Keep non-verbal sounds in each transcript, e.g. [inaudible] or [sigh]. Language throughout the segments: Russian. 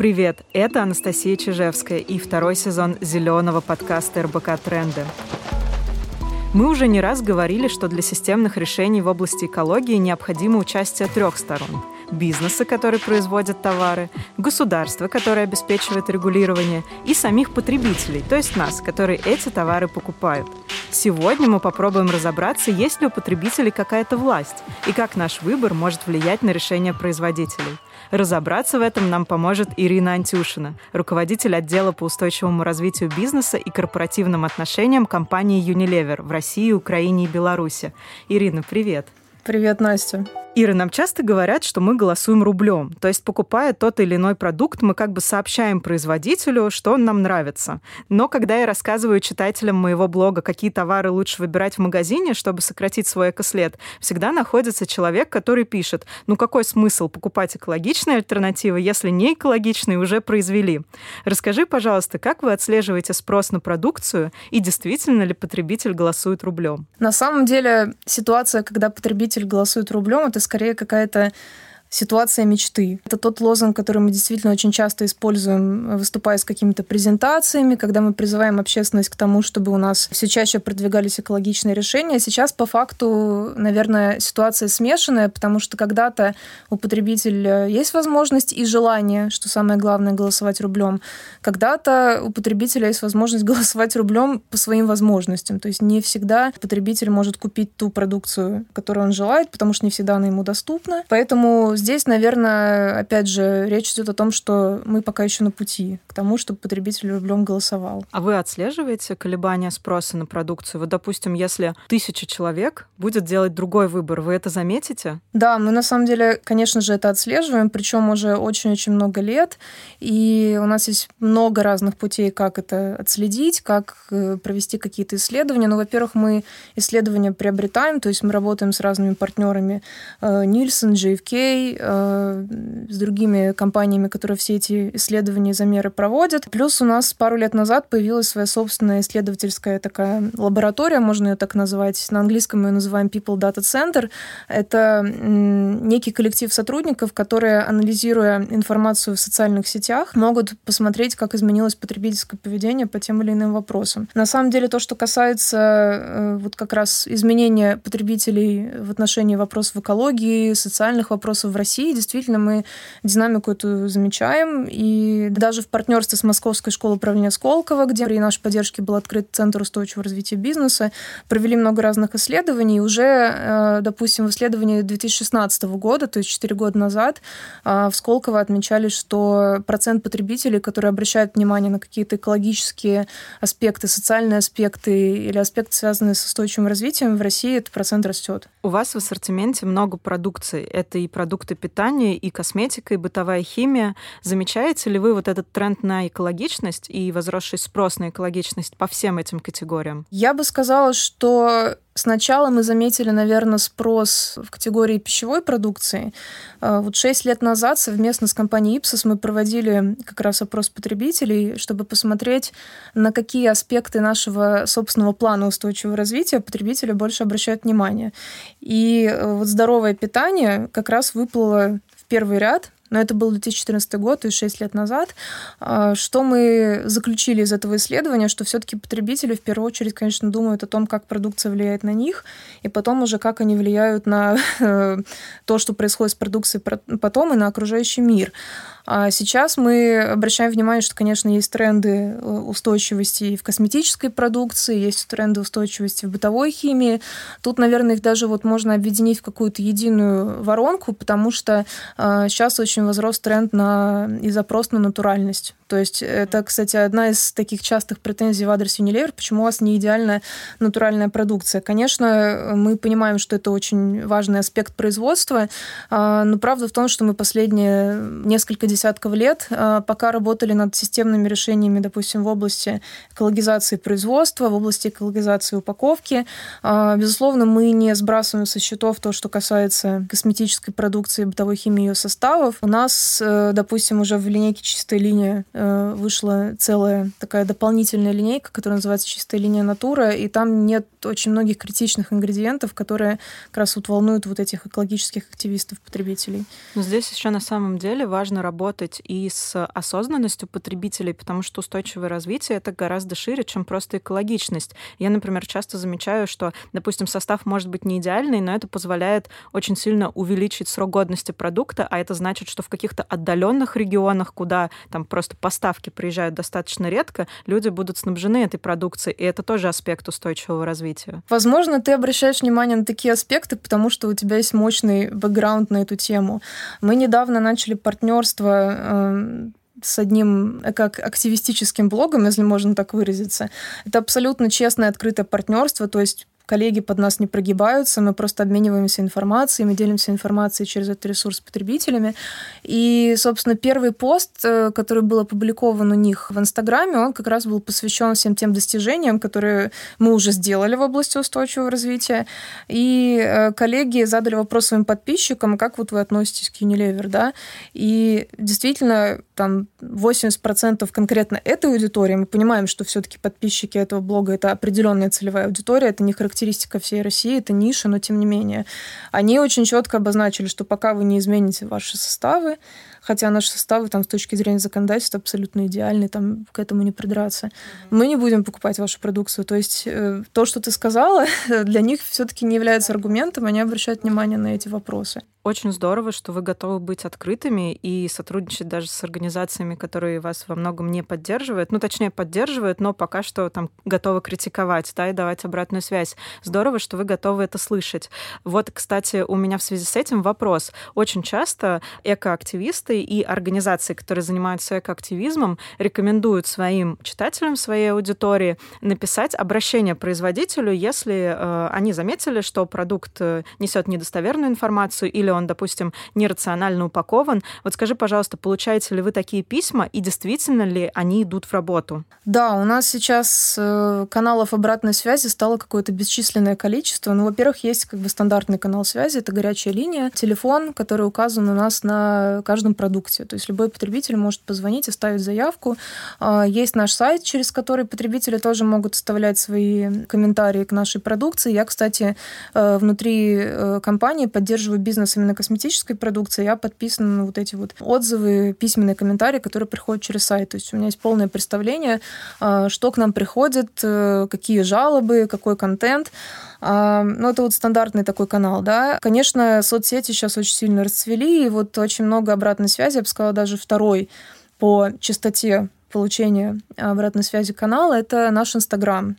Привет, это Анастасия Чижевская и второй сезон зеленого подкаста РБК «Тренды». Мы уже не раз говорили, что для системных решений в области экологии необходимо участие трех сторон – бизнеса, который производит товары, государства, которое обеспечивает регулирование, и самих потребителей, то есть нас, которые эти товары покупают. Сегодня мы попробуем разобраться, есть ли у потребителей какая-то власть и как наш выбор может влиять на решения производителей. Разобраться в этом нам поможет Ирина Антюшина, руководитель отдела по устойчивому развитию бизнеса и корпоративным отношениям компании Unilever в России, Украине и Беларуси. Ирина, привет. Привет, Настя. Ира, нам часто говорят, что мы голосуем рублем. То есть, покупая тот или иной продукт, мы как бы сообщаем производителю, что он нам нравится. Но когда я рассказываю читателям моего блога, какие товары лучше выбирать в магазине, чтобы сократить свой экослед, всегда находится человек, который пишет, ну какой смысл покупать экологичные альтернативы, если не экологичные уже произвели? Расскажи, пожалуйста, как вы отслеживаете спрос на продукцию и действительно ли потребитель голосует рублем? На самом деле ситуация, когда потребитель голосует рублем, это скорее какая-то ситуация мечты. Это тот лозунг, который мы действительно очень часто используем, выступая с какими-то презентациями, когда мы призываем общественность к тому, чтобы у нас все чаще продвигались экологичные решения. Сейчас, по факту, наверное, ситуация смешанная, потому что когда-то у потребителя есть возможность и желание, что самое главное, голосовать рублем. Когда-то у потребителя есть возможность [laughs] голосовать рублем по своим возможностям. То есть не всегда потребитель может купить ту продукцию, которую он желает, потому что не всегда она ему доступна. Поэтому здесь, наверное, опять же, речь идет о том, что мы пока еще на пути к тому, чтобы потребитель рублем голосовал. А вы отслеживаете колебания спроса на продукцию? Вот, допустим, если тысяча человек будет делать другой выбор, вы это заметите? Да, мы на самом деле, конечно же, это отслеживаем, причем уже очень-очень много лет, и у нас есть много разных путей, как это отследить, как э, провести какие-то исследования. Ну, во-первых, мы исследования приобретаем, то есть мы работаем с разными партнерами Нильсон, JFK, Э, с другими компаниями, которые все эти исследования и замеры проводят. Плюс у нас пару лет назад появилась своя собственная исследовательская такая лаборатория, можно ее так назвать. На английском ее называем People Data Center. Это некий коллектив сотрудников, которые, анализируя информацию в социальных сетях, могут посмотреть, как изменилось потребительское поведение по тем или иным вопросам. На самом деле, то, что касается э, вот как раз изменения потребителей в отношении вопросов экологии, социальных вопросов в России действительно мы динамику эту замечаем. И даже в партнерстве с Московской школой управления Сколково, где при нашей поддержке был открыт Центр устойчивого развития бизнеса, провели много разных исследований. И уже, э, допустим, в исследовании 2016 года, то есть 4 года назад, э, в Сколково отмечали, что процент потребителей, которые обращают внимание на какие-то экологические аспекты, социальные аспекты или аспекты, связанные с устойчивым развитием, в России этот процент растет. У вас в ассортименте много продукции. Это и продукты продукты питания, и косметика, и бытовая химия. Замечаете ли вы вот этот тренд на экологичность и возросший спрос на экологичность по всем этим категориям? Я бы сказала, что Сначала мы заметили, наверное, спрос в категории пищевой продукции. А, вот шесть лет назад совместно с компанией Ipsos мы проводили как раз опрос потребителей, чтобы посмотреть, на какие аспекты нашего собственного плана устойчивого развития потребители больше обращают внимание. И э, вот здоровое питание как раз выплыло в первый ряд но это был 2014 год, то есть 6 лет назад. А, что мы заключили из этого исследования, что все-таки потребители в первую очередь, конечно, думают о том, как продукция влияет на них, и потом уже как они влияют на то, что происходит с продукцией потом и на окружающий мир. А сейчас мы обращаем внимание, что, конечно, есть тренды э, устойчивости в косметической продукции, есть тренды устойчивости в бытовой химии. Тут, наверное, их даже вот можно объединить в какую-то единую воронку, потому что э, сейчас очень возрос тренд на и запрос на натуральность. То есть это, кстати, одна из таких частых претензий в адрес Unilever, почему у вас не идеальная натуральная продукция. Конечно, мы понимаем, что это очень важный аспект производства, а, но правда в том, что мы последние несколько десятков лет а, пока работали над системными решениями, допустим, в области экологизации производства, в области экологизации упаковки. А, безусловно, мы не сбрасываем со счетов то, что касается косметической продукции, бытовой химии ее составов. У нас, э, допустим, уже в линейке чистая линия э, вышла целая такая дополнительная линейка, которая называется «Чистая линия натура», и там нет очень многих критичных ингредиентов, которые как раз вот волнуют вот этих экологических активистов, потребителей. Но здесь еще на самом деле важно работать и с осознанностью потребителей, потому что устойчивое развитие — это гораздо шире, чем просто экологичность. Я, например, часто замечаю, что, допустим, состав может быть не идеальный, но это позволяет очень сильно увеличить срок годности продукта, а это значит, что в каких-то отдаленных регионах, куда там просто поставки приезжают достаточно редко, люди будут снабжены этой продукцией, и это тоже аспект устойчивого развития. Возможно, ты обращаешь внимание на такие аспекты, потому что у тебя есть мощный бэкграунд на эту тему. Мы недавно начали партнерство э, с одним как активистическим блогом, если можно так выразиться. Это абсолютно честное, открытое партнерство, то есть коллеги под нас не прогибаются, мы просто обмениваемся информацией, мы делимся информацией через этот ресурс с потребителями. И, собственно, первый пост, э, который был опубликован у них в Инстаграме, он как раз был посвящен всем тем достижениям, которые мы уже сделали в области устойчивого развития. И э, коллеги задали вопрос своим подписчикам, как вот вы относитесь к Unilever, да? И действительно, там 80% конкретно этой аудитории, мы понимаем, что все-таки подписчики этого блога это определенная целевая аудитория, это не характеристика всей России, это ниша, но тем не менее. Они очень четко обозначили, что пока вы не измените ваши составы, хотя наши составы там с точки зрения законодательства абсолютно идеальны, там к этому не придраться. Mm-hmm. Мы не будем покупать вашу продукцию. То есть э, то, что ты сказала, [laughs] для них все-таки не является аргументом, они обращают внимание на эти вопросы. Очень здорово, что вы готовы быть открытыми и сотрудничать даже с организациями, которые вас во многом не поддерживают. Ну, точнее, поддерживают, но пока что там готовы критиковать, да, и давать обратную связь. Здорово, что вы готовы это слышать. Вот, кстати, у меня в связи с этим вопрос. Очень часто экоактивисты и организации, которые занимаются экоактивизмом, рекомендуют своим читателям, своей аудитории написать обращение производителю, если э, они заметили, что продукт э, несет недостоверную информацию или или он, допустим, нерационально упакован. Вот скажи, пожалуйста, получаете ли вы такие письма и действительно ли они идут в работу? Да, у нас сейчас э, каналов обратной связи стало какое-то бесчисленное количество. Ну, во-первых, есть как бы стандартный канал связи, это горячая линия, телефон, который указан у нас на каждом продукте. То есть любой потребитель может позвонить, оставить заявку. А, есть наш сайт, через который потребители тоже могут оставлять свои комментарии к нашей продукции. Я, кстати, э, внутри э, компании поддерживаю бизнес именно косметической продукции, я подписана на вот эти вот отзывы, письменные комментарии, которые приходят через сайт. То есть у меня есть полное представление, а, что к нам приходит, э, какие жалобы, какой контент. А, ну, это вот стандартный такой канал, да. Конечно, соцсети сейчас очень сильно расцвели, и вот очень много обратной связи, я бы сказала, даже второй по частоте получения обратной связи канала, это наш Инстаграм.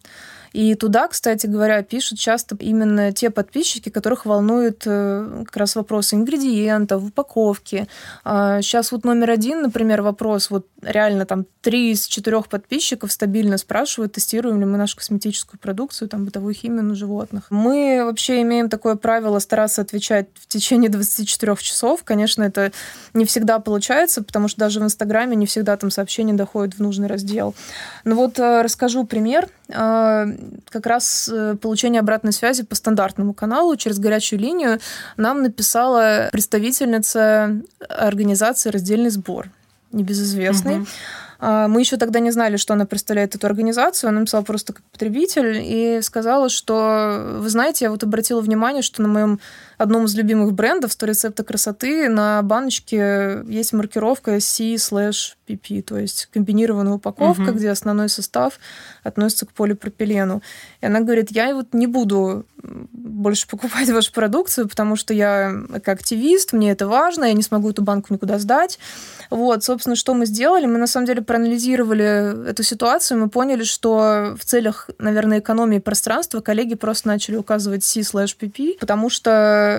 И туда, кстати говоря, пишут часто именно те подписчики, которых волнует э, как раз вопросы ингредиентов, упаковки. Сейчас а, вот номер один, например, вопрос, вот реально там три из четырех подписчиков стабильно спрашивают, тестируем ли мы нашу косметическую продукцию, там, бытовую химию на животных. Мы вообще имеем такое правило стараться отвечать в течение 24 часов. Конечно, это не всегда получается, потому что даже в Инстаграме не всегда там сообщения доходят в нужный раздел. Но вот э, расскажу пример. А, как раз э, получение обратной связи по стандартному каналу через горячую линию нам написала представительница организации «Раздельный сбор», небезызвестный. Угу. Мы еще тогда не знали, что она представляет эту организацию. Она написала просто как потребитель и сказала, что, вы знаете, я вот обратила внимание, что на моем одном из любимых брендов 100 рецепта красоты на баночке есть маркировка C/PP, то есть комбинированная упаковка, угу. где основной состав относится к полипропилену. И она говорит, я вот не буду больше покупать [laughs] вашу продукцию, потому что я как активист, мне это важно, я не смогу эту банку никуда сдать. Вот, собственно, что мы сделали? Мы, на самом деле, проанализировали эту ситуацию, мы поняли, что в целях, наверное, экономии пространства коллеги просто начали указывать C/PP, потому что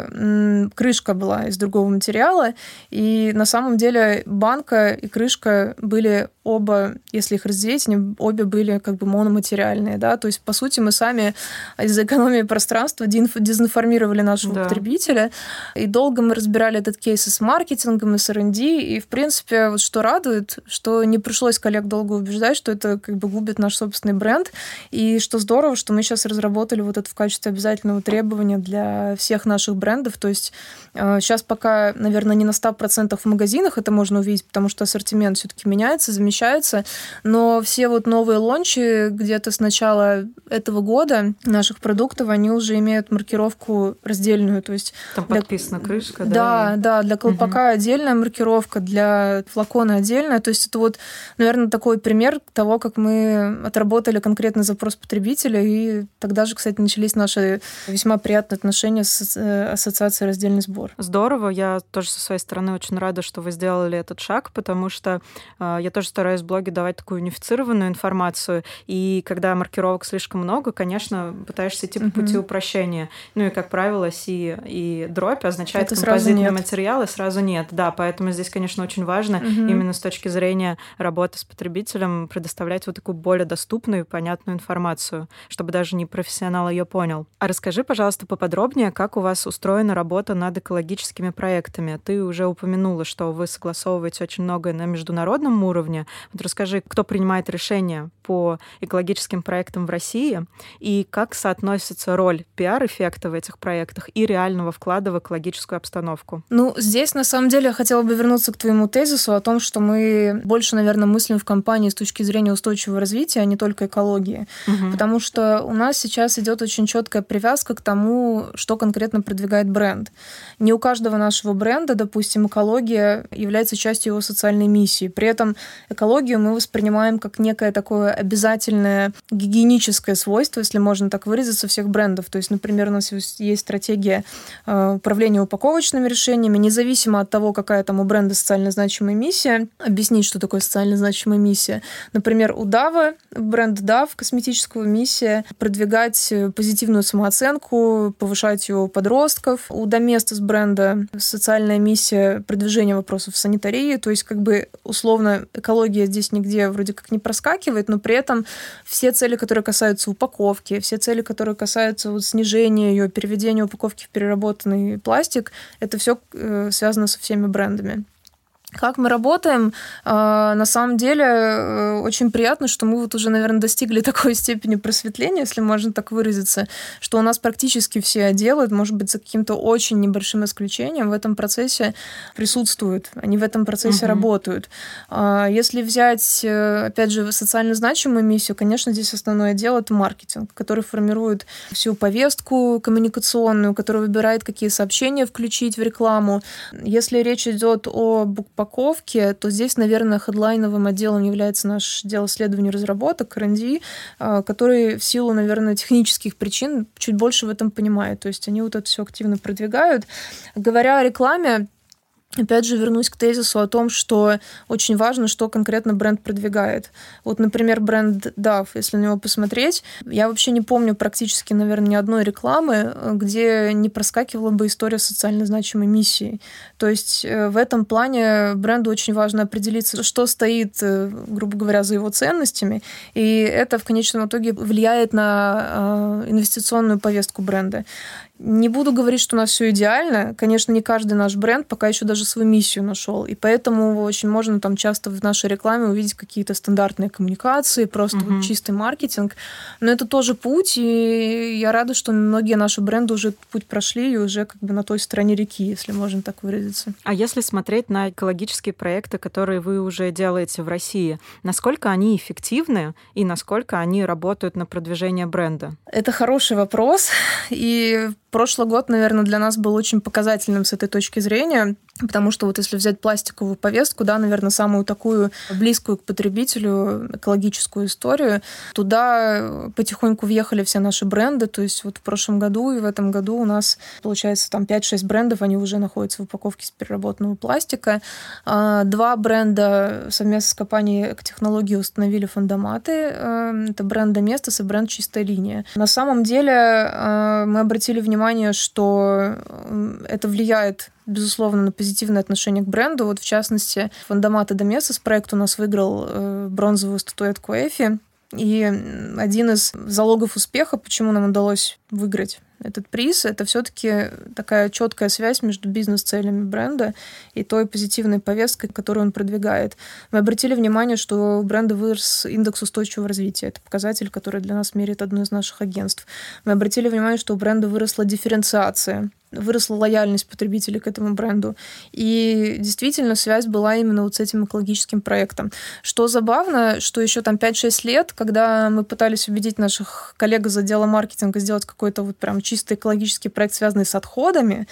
крышка была из другого материала, и на самом деле банка и крышка были оба, если их разделить, они обе были как бы мономатериальные, да, то есть, по сути, мы сами из-за экономии пространства дезинформировали нашего да. потребителя, и долго мы разбирали этот кейс и с маркетингом, и с R&D, и, в принципе, вот что радует, что не пришлось коллег долго убеждать, что это как бы губит наш собственный бренд, и что здорово, что мы сейчас разработали вот это в качестве обязательного требования для всех наших брендов, то есть сейчас э, пока, наверное, не на 100% в магазинах это можно увидеть, потому что ассортимент все-таки меняется, замечательно совмещается. Но все вот новые лончи где-то с начала этого года наших продуктов, они уже имеют маркировку раздельную. То есть Там для... подписана крышка, да? Да, да, для колпака угу. отдельная маркировка, для флакона отдельная. То есть это вот, наверное, такой пример того, как мы отработали конкретный запрос потребителя, и тогда же, кстати, начались наши весьма приятные отношения с э, ассоциацией «Раздельный сбор». Здорово. Я тоже со своей стороны очень рада, что вы сделали этот шаг, потому что э, я тоже стараюсь в блоге давать такую унифицированную информацию, и когда маркировок слишком много, конечно, пытаешься идти по угу. пути упрощения. Ну и, как правило, Си и дробь означает Это композитный материал, и сразу нет. Да, поэтому здесь, конечно, очень важно именно с точки зрения работы с потребителем предоставлять вот такую более доступную и понятную информацию, чтобы даже не профессионал ее понял. А расскажи, пожалуйста, поподробнее, как у вас устроена работа над экологическими проектами. Ты уже упомянула, что вы согласовываете очень многое на международном уровне. Вот расскажи, кто принимает решения по экологическим проектам в России и как соотносится роль пиар-эффекта в этих проектах и реального вклада в экологическую обстановку? Ну, здесь, на самом деле, я хотела бы вернуться к твоему тезису о том, что мы больше, наверное, мыслим в компании с точки зрения устойчивого развития, а не только экологии. Угу. Потому что у нас сейчас идет очень четкая привязка к тому, что конкретно продвигает бренд. Не у каждого нашего бренда, допустим, экология является частью его социальной миссии. При этом экологию мы воспринимаем как некое такое обязательное гигиеническое свойство, если можно так выразиться, всех брендов. То есть, например, у нас есть стратегия э, управления упаковочными решениями, независимо от того, какая там у бренда социально значимая миссия. Объяснить, что такое социально значимая миссия. Например, у Дава, бренд Дав, косметического миссия, продвигать позитивную самооценку, повышать ее у подростков. У Доместос бренда социальная миссия продвижения вопросов санитарии, то есть как бы условно экология здесь нигде вроде как не проскакивает, но при этом все цели, которые касаются упаковки, все цели, которые касаются вот снижения ее, переведения упаковки в переработанный пластик, это все э, связано со всеми брендами. Как мы работаем? А, на самом деле э, очень приятно, что мы вот уже, наверное, достигли [laughs] такой степени просветления, если можно так выразиться, что у нас практически все делают, может быть, за каким-то очень небольшим исключением, в этом процессе присутствуют, они в этом процессе угу. работают. А, если взять, э, опять же, социально значимую миссию, конечно, здесь основное дело это маркетинг, который формирует всю повестку коммуникационную, который выбирает, какие сообщения включить в рекламу. Если речь идет о упаковки, то здесь, наверное, хедлайновым отделом является наш отдел исследований разработок, R&D, а, который в силу, наверное, технических причин чуть больше в этом понимает. То есть они вот это все активно продвигают. Говоря о рекламе, Опять же, вернусь к тезису о том, что очень важно, что конкретно бренд продвигает. Вот, например, бренд DAF, если на него посмотреть, я вообще не помню практически, наверное, ни одной рекламы, где не проскакивала бы история социально значимой миссии. То есть э, в этом плане бренду очень важно определиться, что стоит, э, грубо говоря, за его ценностями, и это в конечном итоге влияет на э, инвестиционную повестку бренда. Не буду говорить, что у нас все идеально. Конечно, не каждый наш бренд пока еще даже свою миссию нашел. И поэтому очень можно там часто в нашей рекламе увидеть какие-то стандартные коммуникации, просто угу. вот чистый маркетинг. Но это тоже путь, и я рада, что многие наши бренды уже путь прошли и уже как бы на той стороне реки, если можно так выразиться. А если смотреть на экологические проекты, которые вы уже делаете в России, насколько они эффективны и насколько они работают на продвижение бренда? Это хороший вопрос. И прошлый год, наверное, для нас был очень показательным с этой точки зрения. Потому что вот если взять пластиковую повестку, да, наверное, самую такую близкую к потребителю экологическую историю, туда потихоньку въехали все наши бренды. То есть вот в прошлом году и в этом году у нас, получается, там 5-6 брендов, они уже находятся в упаковке из переработанного пластика. А, два бренда совместно с компанией «Экотехнологии» установили фундаматы. Э, это бренд «Доместос» и бренд «Чистая линия». На самом деле э, мы обратили внимание, что это влияет безусловно, на позитивное отношение к бренду. Вот, в частности, Фандомата Домесос проект у нас выиграл э, бронзовую статуэтку Эфи. И один из залогов успеха, почему нам удалось выиграть этот приз, это все-таки такая четкая связь между бизнес-целями бренда и той позитивной повесткой, которую он продвигает. Мы обратили внимание, что у бренда вырос индекс устойчивого развития. Это показатель, который для нас меряет одно из наших агентств. Мы обратили внимание, что у бренда выросла дифференциация выросла лояльность потребителей к этому бренду. И действительно связь была именно вот с этим экологическим проектом. Что забавно, что еще там 5-6 лет, когда мы пытались убедить наших коллег из отдела маркетинга сделать какой-то вот прям чисто экологический проект, связанный с отходами,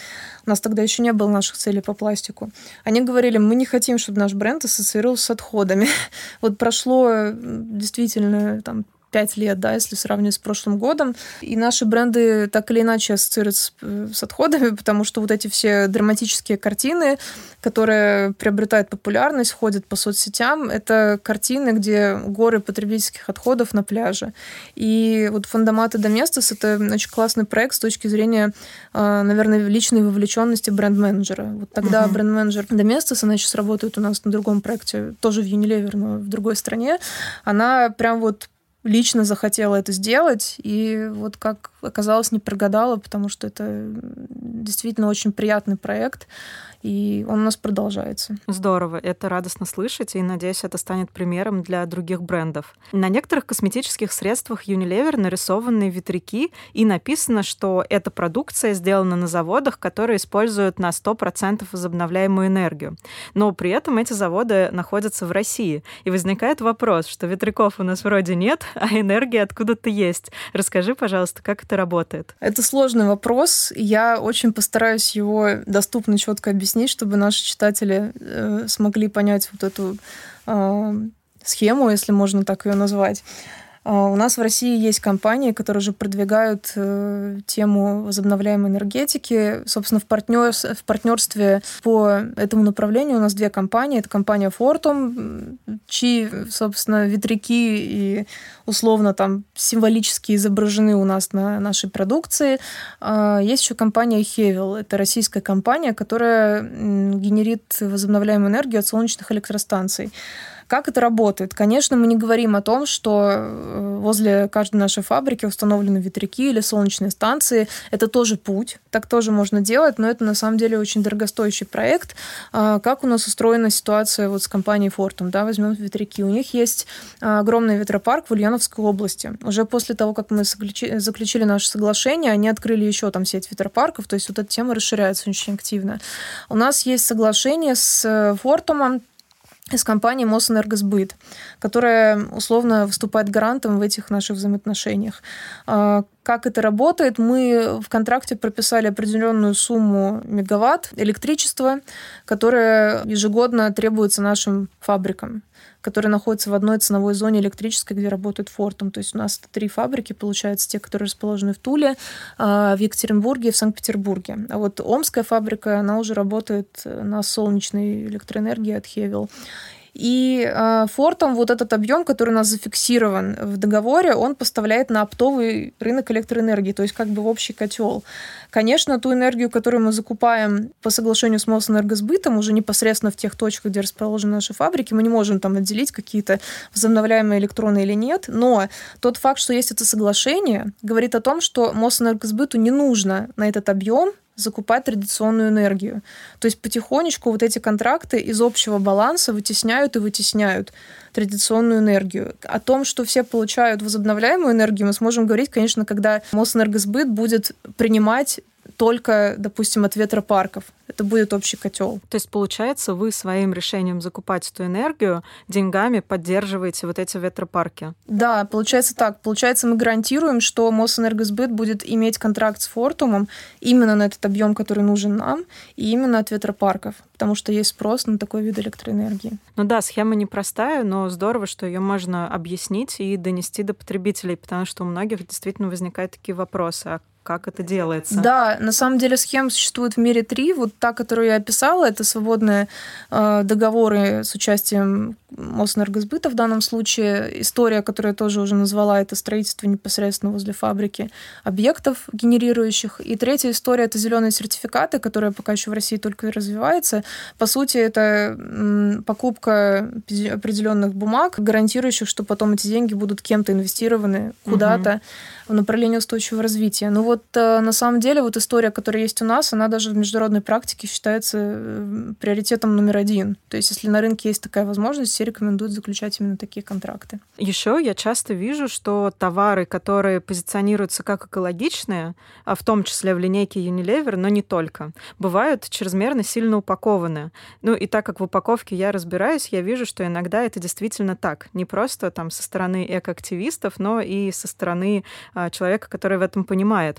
у нас тогда еще не было наших целей по пластику, они говорили, мы не хотим, чтобы наш бренд ассоциировался с отходами. [laughs] Вот прошло действительно там пять лет, да, если сравнивать с прошлым годом. И наши бренды так или иначе ассоциируются с, э, с отходами, [laughs] потому что вот эти все драматические картины, которые приобретают популярность, ходят по соцсетям, это картины, где горы потребительских отходов на пляже. И вот Фандоматы Доместос — это очень классный проект с точки зрения, э, наверное, личной вовлеченности бренд-менеджера. Вот тогда uh-huh. бренд-менеджер Доместос, она сейчас работает у нас на другом проекте, тоже в Unilever, но в другой стране, она прям вот лично захотела это сделать, и вот как оказалось, не прогадала, потому что это действительно очень приятный проект и он у нас продолжается. Здорово, это радостно слышать, и надеюсь, это станет примером для других брендов. На некоторых косметических средствах Unilever нарисованы ветряки, и написано, что эта продукция сделана на заводах, которые используют на 100% возобновляемую энергию. Но при этом эти заводы находятся в России. И возникает вопрос, что ветряков у нас вроде нет, [laughs] а энергия откуда-то есть. Расскажи, пожалуйста, как это работает? Это сложный вопрос. Я очень постараюсь его доступно, четко объяснить объяснить, чтобы наши читатели э, смогли понять вот эту э, схему, если можно так ее назвать. А, у нас в России есть компании, которые уже продвигают э, тему возобновляемой энергетики. Собственно, в, партнер, в партнерстве по этому направлению у нас две компании. Это компания Fortum, чьи, собственно, ветряки и условно там символически изображены у нас на нашей продукции. А, есть еще компания Hevel. Это российская компания, которая генерит возобновляемую энергию от солнечных электростанций. Как это работает? Конечно, мы не говорим о том, что э, возле каждой нашей фабрики установлены ветряки или солнечные станции. Это тоже путь, так тоже можно делать, но это на самом деле очень дорогостоящий проект. А, как у нас устроена ситуация вот с компанией Fortum? Да, возьмем ветряки. У них есть а, огромный ветропарк в Ульяновской области. Уже после того, как мы заключили наше соглашение, они открыли еще там сеть ветропарков, то есть вот эта тема расширяется очень активно. У нас есть соглашение с Фортумом из компании Мосэнергосбыт, которая условно выступает гарантом в этих наших взаимоотношениях. Как это работает? Мы в контракте прописали определенную сумму мегаватт электричества, которое ежегодно требуется нашим фабрикам которые находятся в одной ценовой зоне электрической, где работает Фортум. То есть у нас три фабрики, получается, те, которые расположены в Туле, а, в Екатеринбурге и в Санкт-Петербурге. А вот Омская фабрика, она уже работает на солнечной электроэнергии от Хевел. И э, Фортом вот этот объем, который у нас зафиксирован в договоре, он поставляет на оптовый рынок электроэнергии, то есть как бы в общий котел. Конечно, ту энергию, которую мы закупаем по соглашению с Мосэнергосбытом, уже непосредственно в тех точках, где расположены наши фабрики, мы не можем там отделить какие-то возобновляемые электроны или нет, но тот факт, что есть это соглашение, говорит о том, что Мосэнергосбыту не нужно на этот объем закупать традиционную энергию. То есть потихонечку вот эти контракты из общего баланса вытесняют и вытесняют традиционную энергию. О том, что все получают возобновляемую энергию, мы сможем говорить, конечно, когда Мосэнергосбыт будет принимать только, допустим, от ветропарков. Это будет общий котел. То есть, получается, вы своим решением закупать эту энергию деньгами поддерживаете вот эти ветропарки? Да, получается так. Получается, мы гарантируем, что Мосэнергосбыт будет иметь контракт с Фортумом именно на этот объем, который нужен нам, и именно от ветропарков, потому что есть спрос на такой вид электроэнергии. Ну да, схема непростая, но здорово, что ее можно объяснить и донести до потребителей, потому что у многих действительно возникают такие вопросы. А как это делается. Да, на самом деле схем существует в мире три. Вот та, которую я описала, это свободные э, договоры с участием Мосэнергосбыта в данном случае. История, которую я тоже уже назвала, это строительство непосредственно возле фабрики объектов генерирующих. И третья история — это зеленые сертификаты, которые пока еще в России только развиваются. По сути, это покупка определенных бумаг, гарантирующих, что потом эти деньги будут кем-то инвестированы куда-то угу. в направлении устойчивого развития. Ну вот э, на самом деле вот история, которая есть у нас, она даже в международной практике считается э, приоритетом номер один. То есть если на рынке есть такая возможность, все рекомендуют заключать именно такие контракты. Еще я часто вижу, что товары, которые позиционируются как экологичные, а в том числе в линейке Unilever, но не только, бывают чрезмерно сильно упакованы. Ну и так как в упаковке я разбираюсь, я вижу, что иногда это действительно так. Не просто там со стороны экоактивистов, но и со стороны а, человека, который в этом понимает.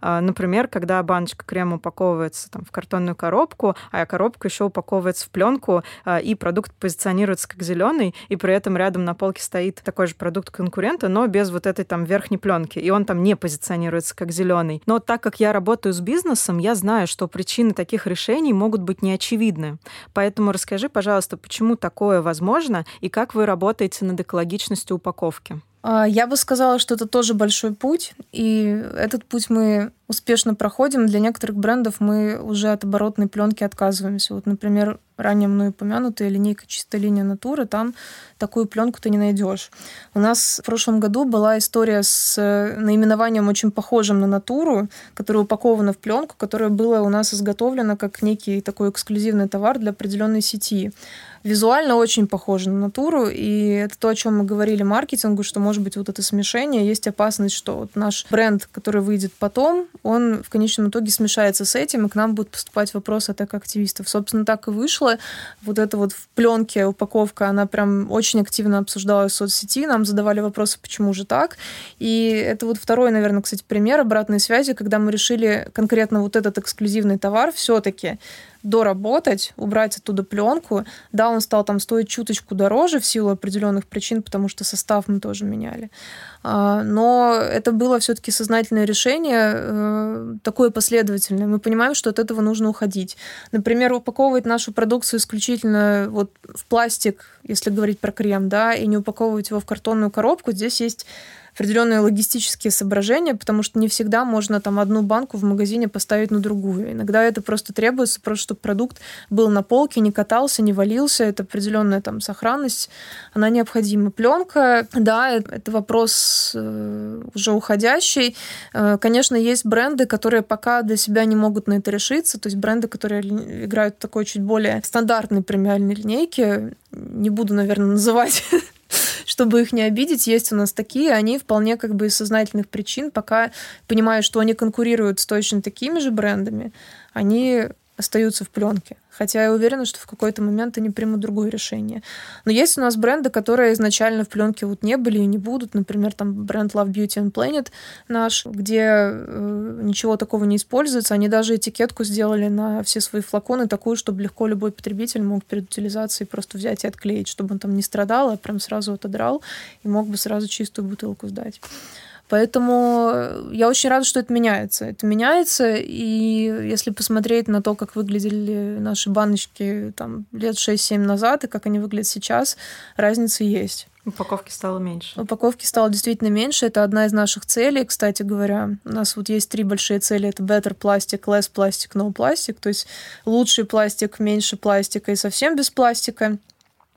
А, например, когда баночка крема упаковывается там, в картонную коробку, а коробка еще упаковывается в пленку, а, и продукт позиционируется как зеленый, и при этом рядом на полке стоит такой же продукт конкурента, но без вот этой там верхней пленки, и он там не позиционируется как зеленый. Но так как я работаю с бизнесом, я знаю, что причины таких решений могут быть неочевидны. Поэтому расскажи, пожалуйста, почему такое возможно и как вы работаете над экологичностью упаковки? А, я бы сказала, что это тоже большой путь, и этот путь мы успешно проходим. Для некоторых брендов мы уже от оборотной пленки отказываемся. Вот, например, ранее мной упомянутая линейка «Чистая линия натуры», там такую пленку ты не найдешь. У нас в прошлом году была история с э, наименованием очень похожим на натуру, которая упакована в пленку, которая была у нас изготовлена как некий такой эксклюзивный товар для определенной сети визуально очень похоже на натуру, и это то, о чем мы говорили маркетингу, что может быть вот это смешение, есть опасность, что вот наш бренд, который выйдет потом, он в конечном итоге смешается с этим, и к нам будут поступать вопросы от активистов. Собственно, так и вышло. Вот это вот в пленке упаковка, она прям очень активно обсуждалась в соцсети, нам задавали вопросы, почему же так. И это вот второй, наверное, кстати, пример обратной связи, когда мы решили конкретно вот этот эксклюзивный товар все-таки доработать, убрать оттуда пленку. Да, он стал там стоить чуточку дороже в силу определенных причин, потому что состав мы тоже меняли. А, но это было все-таки сознательное решение, э, такое последовательное. Мы понимаем, что от этого нужно уходить. Например, упаковывать нашу продукцию исключительно вот в пластик, если говорить про крем, да, и не упаковывать его в картонную коробку. Здесь есть определенные логистические соображения, потому что не всегда можно там одну банку в магазине поставить на другую. Иногда это просто требуется, просто чтобы продукт был на полке, не катался, не валился. Это определенная там сохранность, она необходима. Пленка, да, это вопрос э, уже уходящий. Э, конечно, есть бренды, которые пока для себя не могут на это решиться, то есть бренды, которые играют такой чуть более стандартной премиальной линейке, не буду, наверное, называть [laughs] чтобы их не обидеть, есть у нас такие, они вполне как бы из сознательных причин, пока понимают, что они конкурируют с точно такими же брендами, они остаются в пленке. Хотя я уверена, что в какой-то момент они примут другое решение. Но есть у нас бренды, которые изначально в пленке вот не были и не будут. Например, там бренд Love Beauty and Planet наш, где э, ничего такого не используется. Они даже этикетку сделали на все свои флаконы такую, чтобы легко любой потребитель мог перед утилизацией просто взять и отклеить, чтобы он там не страдал, а прям сразу отодрал и мог бы сразу чистую бутылку сдать. Поэтому э, я очень рада, что это меняется. Это меняется, и если посмотреть на то, как выглядели наши баночки там, лет 6-7 назад и как они выглядят сейчас, разница есть. Упаковки стало меньше. Упаковки стало действительно меньше. Это одна из наших целей, кстати говоря. У нас вот есть три большие цели. Это better пластик, less пластик, no пластик. То есть лучший пластик, меньше пластика и совсем без пластика.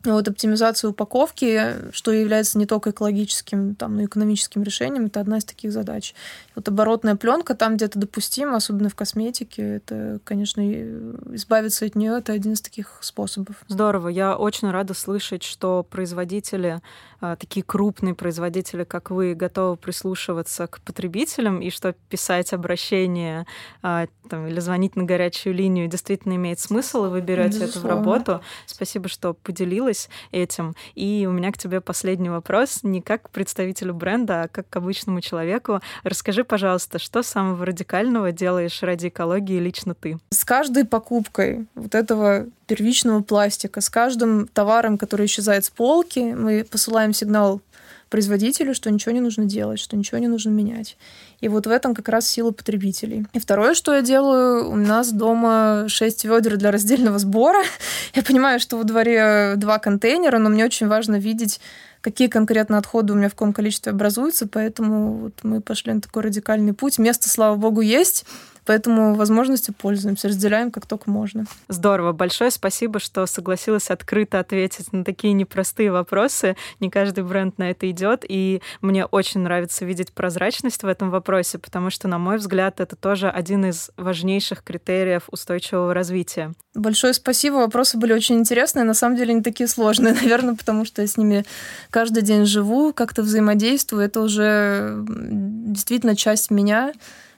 Вот оптимизация упаковки, что является не только экологическим, там, но и экономическим решением, это одна из таких задач. Вот оборотная пленка там где-то допустима, особенно в косметике. Это, конечно, избавиться от нее это один из таких способов. Здорово. Я очень рада слышать, что производители, такие крупные производители, как вы, готовы прислушиваться к потребителям и что писать обращение а, там, или звонить на горячую линию действительно имеет смысл, и вы берете это в работу. Спасибо, что поделилась поделилась этим. И у меня к тебе последний вопрос, не как к представителю бренда, а как к обычному человеку. Расскажи, пожалуйста, что самого радикального делаешь ради экологии лично ты? С каждой покупкой вот этого первичного пластика, с каждым товаром, который исчезает с полки, мы посылаем сигнал производителю, что ничего не нужно делать, что ничего не нужно менять. И вот в этом как раз сила потребителей. И второе, что я делаю, у нас дома 6 ведер для раздельного сбора. [laughs] Я понимаю, что во дворе два контейнера, но мне очень важно видеть какие конкретно отходы у меня в каком количестве образуются, поэтому вот мы пошли на такой радикальный путь. Место, слава богу, есть, Поэтому возможностью пользуемся, разделяем как только можно. Здорово. Большое спасибо, что согласилась открыто ответить на такие непростые вопросы. Не каждый бренд на это идет, и мне очень нравится видеть прозрачность в этом вопросе, потому что, на мой взгляд, это тоже один из важнейших критериев устойчивого развития. Большое спасибо. Вопросы были очень интересные. На самом деле не такие сложные, [laughs] наверное, потому что я с ними каждый день живу, как-то взаимодействую. Это уже действительно часть меня,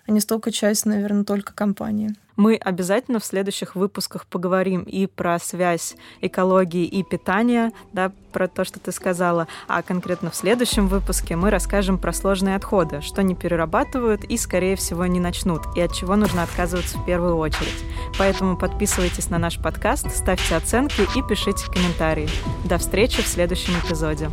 а не столько часть, наверное, только компании. Мы обязательно в следующих выпусках поговорим и про связь экологии и питания, да, про то, что ты сказала, а конкретно в следующем выпуске мы расскажем про сложные отходы, что не перерабатывают и, скорее всего, не начнут, и от чего нужно отказываться в первую очередь. Поэтому подписывайтесь на наш подкаст, ставьте оценки и пишите комментарии. До встречи в следующем эпизоде.